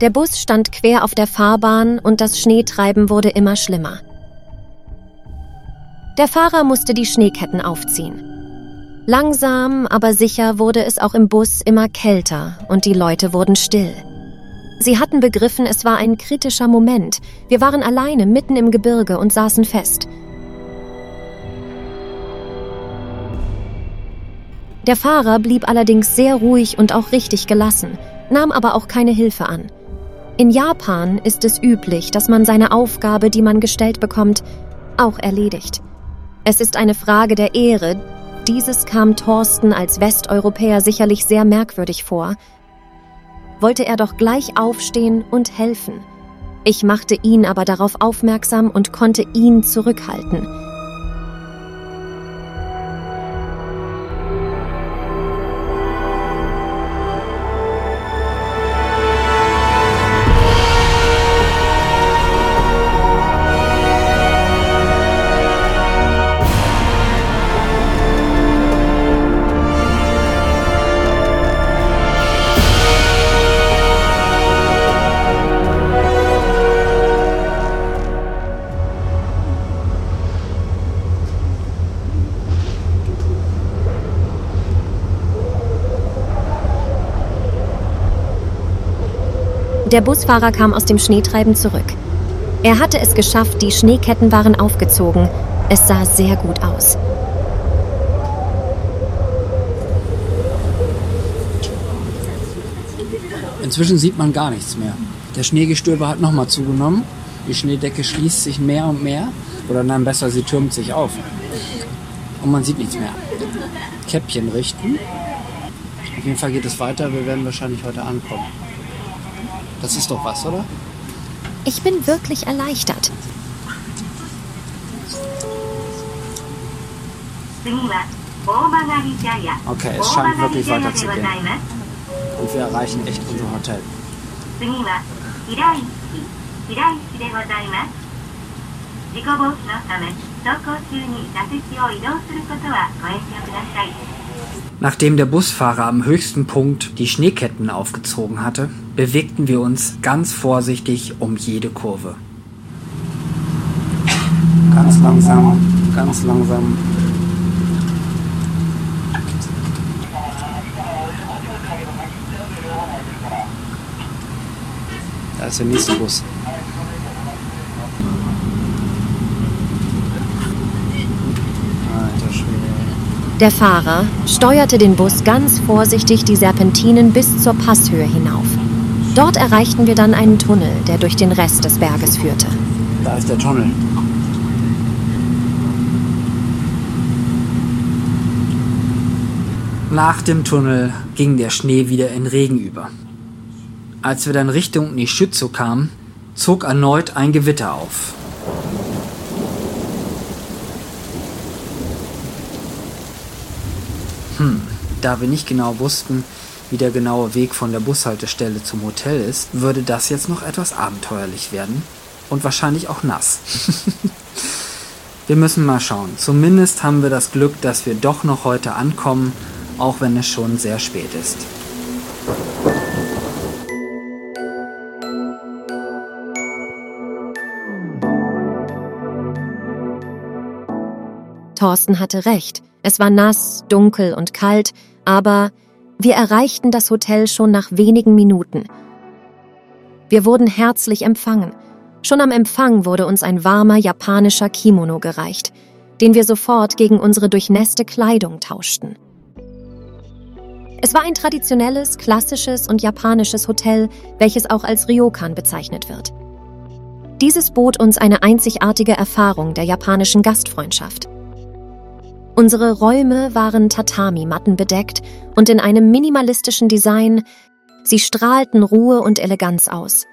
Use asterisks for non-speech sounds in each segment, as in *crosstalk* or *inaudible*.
Der Bus stand quer auf der Fahrbahn und das Schneetreiben wurde immer schlimmer. Der Fahrer musste die Schneeketten aufziehen. Langsam, aber sicher wurde es auch im Bus immer kälter und die Leute wurden still. Sie hatten begriffen, es war ein kritischer Moment. Wir waren alleine mitten im Gebirge und saßen fest. Der Fahrer blieb allerdings sehr ruhig und auch richtig gelassen, nahm aber auch keine Hilfe an. In Japan ist es üblich, dass man seine Aufgabe, die man gestellt bekommt, auch erledigt. Es ist eine Frage der Ehre. Dieses kam Thorsten als Westeuropäer sicherlich sehr merkwürdig vor. Wollte er doch gleich aufstehen und helfen. Ich machte ihn aber darauf aufmerksam und konnte ihn zurückhalten. Der Busfahrer kam aus dem Schneetreiben zurück. Er hatte es geschafft, die Schneeketten waren aufgezogen. Es sah sehr gut aus. Inzwischen sieht man gar nichts mehr. Der Schneegestöber hat nochmal zugenommen. Die Schneedecke schließt sich mehr und mehr. Oder nein, besser, sie türmt sich auf. Und man sieht nichts mehr. Käppchen richten. Auf jeden Fall geht es weiter. Wir werden wahrscheinlich heute ankommen. Das ist doch was, oder? Ich bin wirklich erleichtert. Okay, es scheint wirklich weiterzugehen. Und wir erreichen echt unser Hotel. Nachdem der Busfahrer am höchsten Punkt die Schneeketten aufgezogen hatte, bewegten wir uns ganz vorsichtig um jede Kurve. Ganz langsam, ganz langsam. Da ist der nächste Bus. Der Fahrer steuerte den Bus ganz vorsichtig die Serpentinen bis zur Passhöhe hinauf. Dort erreichten wir dann einen Tunnel, der durch den Rest des Berges führte. Da ist der Tunnel. Nach dem Tunnel ging der Schnee wieder in Regen über. Als wir dann Richtung Nishitsu kamen, zog erneut ein Gewitter auf. Hm, da wir nicht genau wussten, wie der genaue Weg von der Bushaltestelle zum Hotel ist, würde das jetzt noch etwas abenteuerlich werden und wahrscheinlich auch nass. *laughs* wir müssen mal schauen. Zumindest haben wir das Glück, dass wir doch noch heute ankommen, auch wenn es schon sehr spät ist. Thorsten hatte recht. Es war nass, dunkel und kalt, aber wir erreichten das Hotel schon nach wenigen Minuten. Wir wurden herzlich empfangen. Schon am Empfang wurde uns ein warmer japanischer Kimono gereicht, den wir sofort gegen unsere durchnässte Kleidung tauschten. Es war ein traditionelles, klassisches und japanisches Hotel, welches auch als Ryokan bezeichnet wird. Dieses bot uns eine einzigartige Erfahrung der japanischen Gastfreundschaft. Unsere Räume waren Tatami-Matten bedeckt und in einem minimalistischen Design. Sie strahlten Ruhe und Eleganz aus.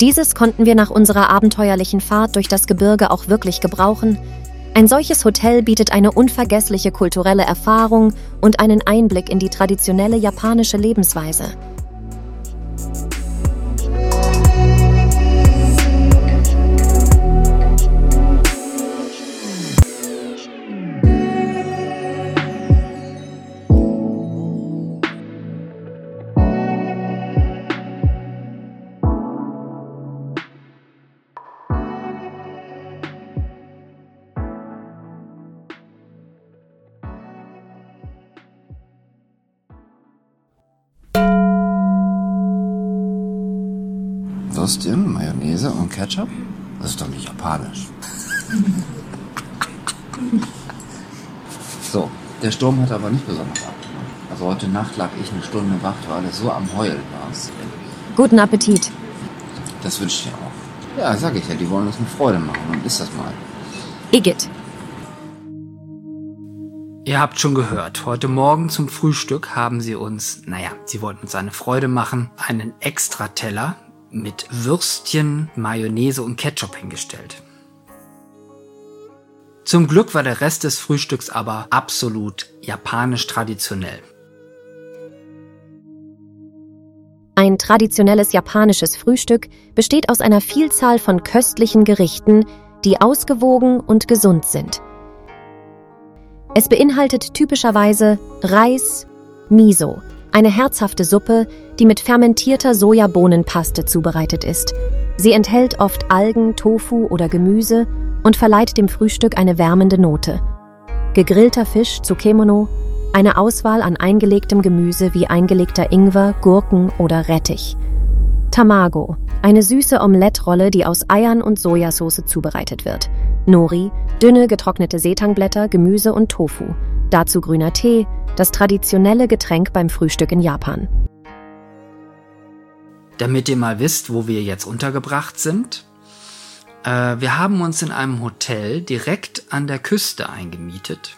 Dieses konnten wir nach unserer abenteuerlichen Fahrt durch das Gebirge auch wirklich gebrauchen. Ein solches Hotel bietet eine unvergessliche kulturelle Erfahrung und einen Einblick in die traditionelle japanische Lebensweise. Würstchen, Mayonnaise und Ketchup? Das ist doch nicht japanisch. so, der Sturm hat aber nicht besonders abgenommen. Also heute Nacht lag ich eine Stunde wach, weil es so am Heulen war. Guten Appetit. Das wünsche ich dir auch. Ja, sag ich ja, die wollen uns eine Freude machen. Dann ist das mal. Igitt. Ihr habt schon gehört, heute Morgen zum Frühstück haben sie uns, naja, sie wollten uns eine Freude machen, einen Extrateller mit Würstchen, Mayonnaise und Ketchup hingestellt. Zum Glück war der Rest des Frühstücks aber absolut japanisch traditionell. Ein traditionelles japanisches Frühstück besteht aus einer Vielzahl von köstlichen Gerichten, die ausgewogen und gesund sind. Es beinhaltet typischerweise Reis, Miso, eine herzhafte Suppe, die mit fermentierter Sojabohnenpaste zubereitet ist. Sie enthält oft Algen, Tofu oder Gemüse und verleiht dem Frühstück eine wärmende Note. Gegrillter Fisch, Tsukemono, eine Auswahl an eingelegtem Gemüse wie eingelegter Ingwer, Gurken oder Rettich. Tamago, eine süße Omelettrolle, die aus Eiern und Sojasauce zubereitet wird. Nori, dünne getrocknete Seetangblätter, Gemüse und Tofu. Dazu grüner Tee, das traditionelle Getränk beim Frühstück in Japan. Damit ihr mal wisst, wo wir jetzt untergebracht sind. Äh, wir haben uns in einem Hotel direkt an der Küste eingemietet.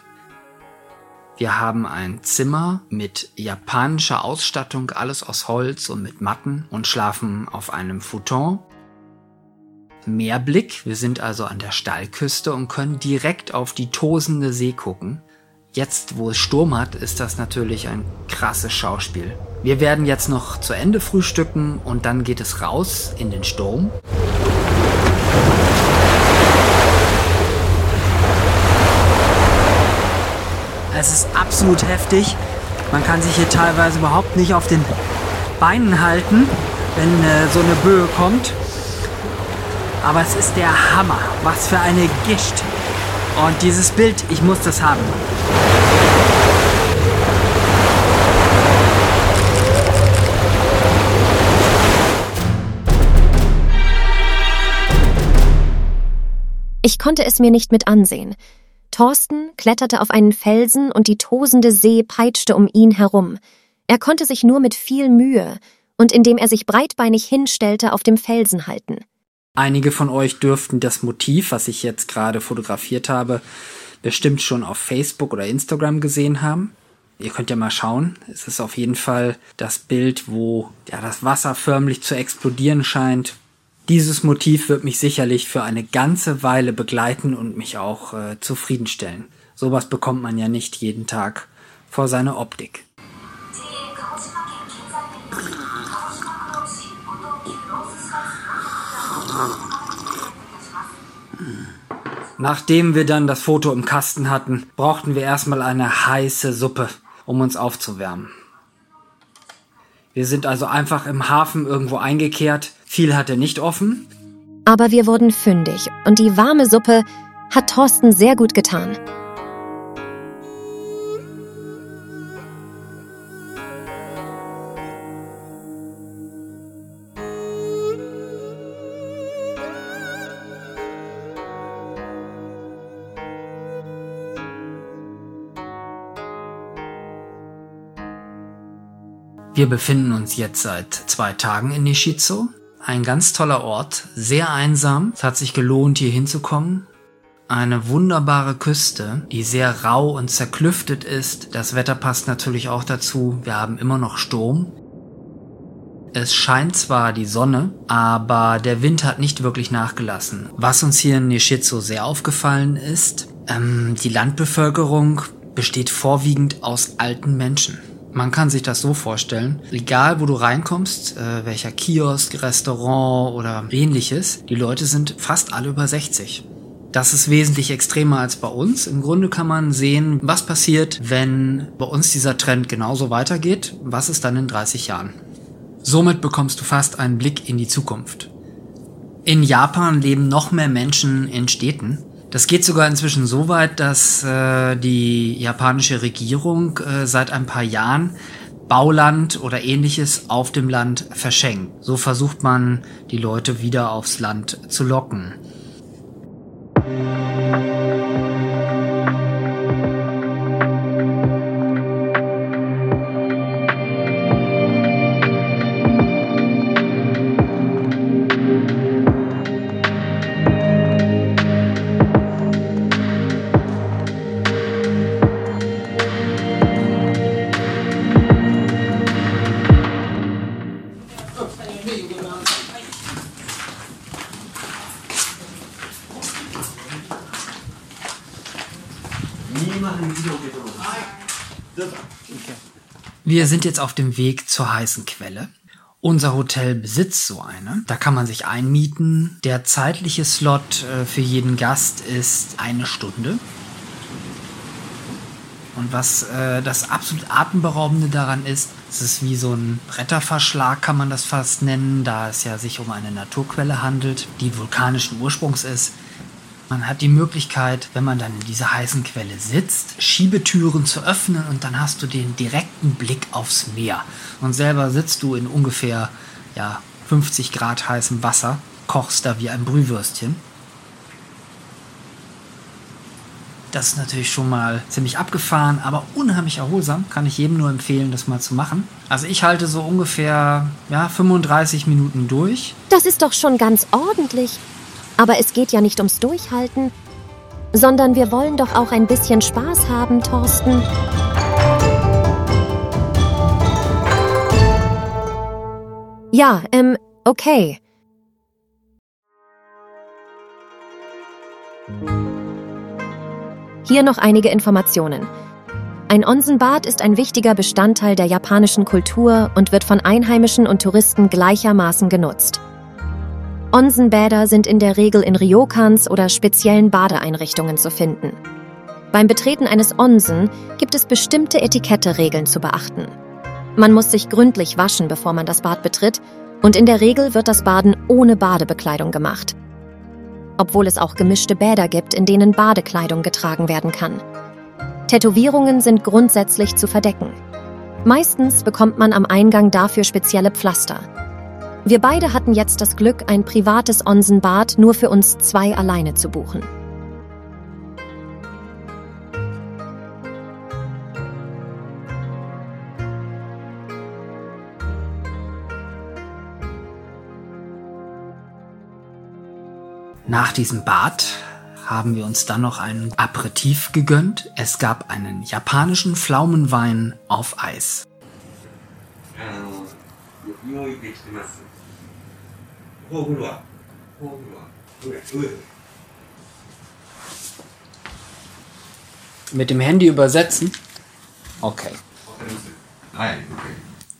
Wir haben ein Zimmer mit japanischer Ausstattung, alles aus Holz und mit Matten und schlafen auf einem Futon. Meerblick, wir sind also an der Stallküste und können direkt auf die tosende See gucken. Jetzt, wo es Sturm hat, ist das natürlich ein krasses Schauspiel. Wir werden jetzt noch zu Ende frühstücken und dann geht es raus in den Sturm. Es ist absolut heftig. Man kann sich hier teilweise überhaupt nicht auf den Beinen halten, wenn äh, so eine Böe kommt. Aber es ist der Hammer. Was für eine Gischt. Und dieses Bild, ich muss das haben. Ich konnte es mir nicht mit ansehen. Thorsten kletterte auf einen Felsen und die tosende See peitschte um ihn herum. Er konnte sich nur mit viel Mühe und indem er sich breitbeinig hinstellte auf dem Felsen halten. Einige von euch dürften das Motiv, was ich jetzt gerade fotografiert habe, bestimmt schon auf Facebook oder Instagram gesehen haben. Ihr könnt ja mal schauen. Es ist auf jeden Fall das Bild, wo ja, das Wasser förmlich zu explodieren scheint, dieses Motiv wird mich sicherlich für eine ganze Weile begleiten und mich auch äh, zufriedenstellen. Sowas bekommt man ja nicht jeden Tag vor seiner Optik. Nachdem wir dann das Foto im Kasten hatten, brauchten wir erstmal eine heiße Suppe, um uns aufzuwärmen. Wir sind also einfach im Hafen irgendwo eingekehrt. Viel hat er nicht offen. Aber wir wurden fündig und die warme Suppe hat Thorsten sehr gut getan. Wir befinden uns jetzt seit zwei Tagen in Nishizo. Ein ganz toller Ort, sehr einsam. Es hat sich gelohnt, hier hinzukommen. Eine wunderbare Küste, die sehr rau und zerklüftet ist. Das Wetter passt natürlich auch dazu. Wir haben immer noch Sturm. Es scheint zwar die Sonne, aber der Wind hat nicht wirklich nachgelassen. Was uns hier in Nishizo sehr aufgefallen ist, ähm, die Landbevölkerung besteht vorwiegend aus alten Menschen. Man kann sich das so vorstellen, egal wo du reinkommst, äh, welcher Kiosk, Restaurant oder ähnliches, die Leute sind fast alle über 60. Das ist wesentlich extremer als bei uns. Im Grunde kann man sehen, was passiert, wenn bei uns dieser Trend genauso weitergeht. Was ist dann in 30 Jahren? Somit bekommst du fast einen Blick in die Zukunft. In Japan leben noch mehr Menschen in Städten. Das geht sogar inzwischen so weit, dass äh, die japanische Regierung äh, seit ein paar Jahren Bauland oder ähnliches auf dem Land verschenkt. So versucht man, die Leute wieder aufs Land zu locken. Wir sind jetzt auf dem Weg zur heißen Quelle. Unser Hotel besitzt so eine. Da kann man sich einmieten. Der zeitliche Slot äh, für jeden Gast ist eine Stunde. Und was äh, das absolut atemberaubende daran ist, es ist wie so ein Bretterverschlag, kann man das fast nennen, da es ja sich um eine Naturquelle handelt, die vulkanischen Ursprungs ist. Man hat die Möglichkeit, wenn man dann in dieser heißen Quelle sitzt, Schiebetüren zu öffnen und dann hast du den direkten Blick aufs Meer. Und selber sitzt du in ungefähr ja, 50 Grad heißem Wasser, kochst da wie ein Brühwürstchen. Das ist natürlich schon mal ziemlich abgefahren, aber unheimlich erholsam. Kann ich jedem nur empfehlen, das mal zu machen. Also ich halte so ungefähr ja, 35 Minuten durch. Das ist doch schon ganz ordentlich. Aber es geht ja nicht ums Durchhalten, sondern wir wollen doch auch ein bisschen Spaß haben, Thorsten. Ja, ähm, okay. Hier noch einige Informationen. Ein Onsenbad ist ein wichtiger Bestandteil der japanischen Kultur und wird von Einheimischen und Touristen gleichermaßen genutzt. Onsenbäder sind in der Regel in Ryokans oder speziellen Badeeinrichtungen zu finden. Beim Betreten eines Onsen gibt es bestimmte Etiketteregeln zu beachten. Man muss sich gründlich waschen, bevor man das Bad betritt, und in der Regel wird das Baden ohne Badebekleidung gemacht. Obwohl es auch gemischte Bäder gibt, in denen Badekleidung getragen werden kann. Tätowierungen sind grundsätzlich zu verdecken. Meistens bekommt man am Eingang dafür spezielle Pflaster. Wir beide hatten jetzt das Glück, ein privates Onsenbad nur für uns zwei alleine zu buchen. Nach diesem Bad haben wir uns dann noch ein Aperitif gegönnt. Es gab einen japanischen Pflaumenwein auf Eis. 用意できてますフォーフロアフォーフロア上上 Mit dem Handy übersetzen? Okay.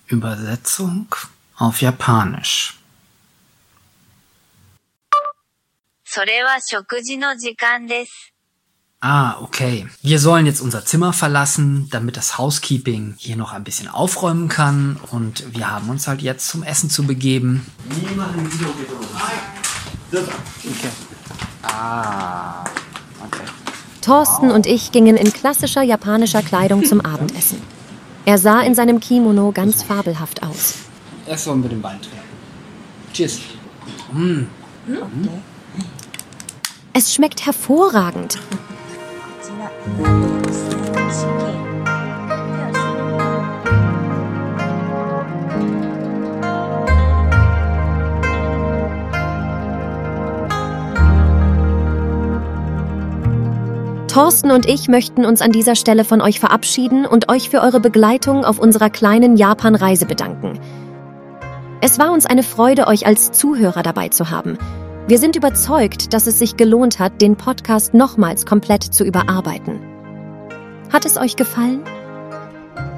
Übersetzung auf Japanisch. それは食事の時間です。 Ah, okay. Wir sollen jetzt unser Zimmer verlassen, damit das Housekeeping hier noch ein bisschen aufräumen kann. Und wir haben uns halt jetzt zum Essen zu begeben. Okay. Ah, okay. Thorsten und ich gingen in klassischer japanischer Kleidung zum Abendessen. Er sah in seinem Kimono ganz fabelhaft aus. Erst sollen wir den Wein trinken. Cheers. Mm. Es schmeckt hervorragend. Thorsten und ich möchten uns an dieser Stelle von euch verabschieden und euch für eure Begleitung auf unserer kleinen Japan-Reise bedanken. Es war uns eine Freude, euch als Zuhörer dabei zu haben. Wir sind überzeugt, dass es sich gelohnt hat, den Podcast nochmals komplett zu überarbeiten. Hat es euch gefallen?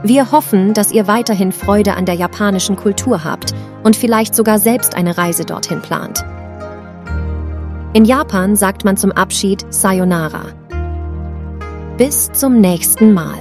Wir hoffen, dass ihr weiterhin Freude an der japanischen Kultur habt und vielleicht sogar selbst eine Reise dorthin plant. In Japan sagt man zum Abschied Sayonara. Bis zum nächsten Mal.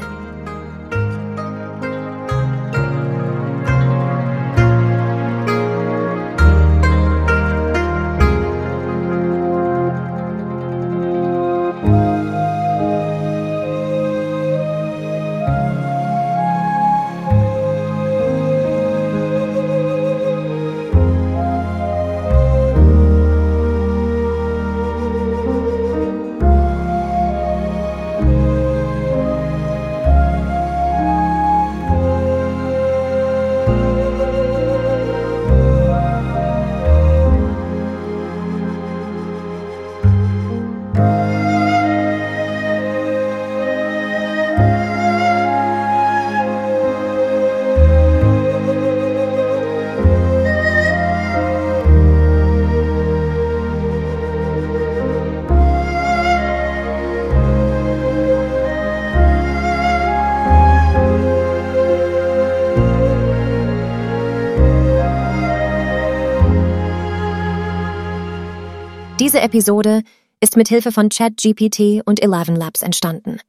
Episode ist mit Hilfe von ChatGPT und Eleven Labs entstanden.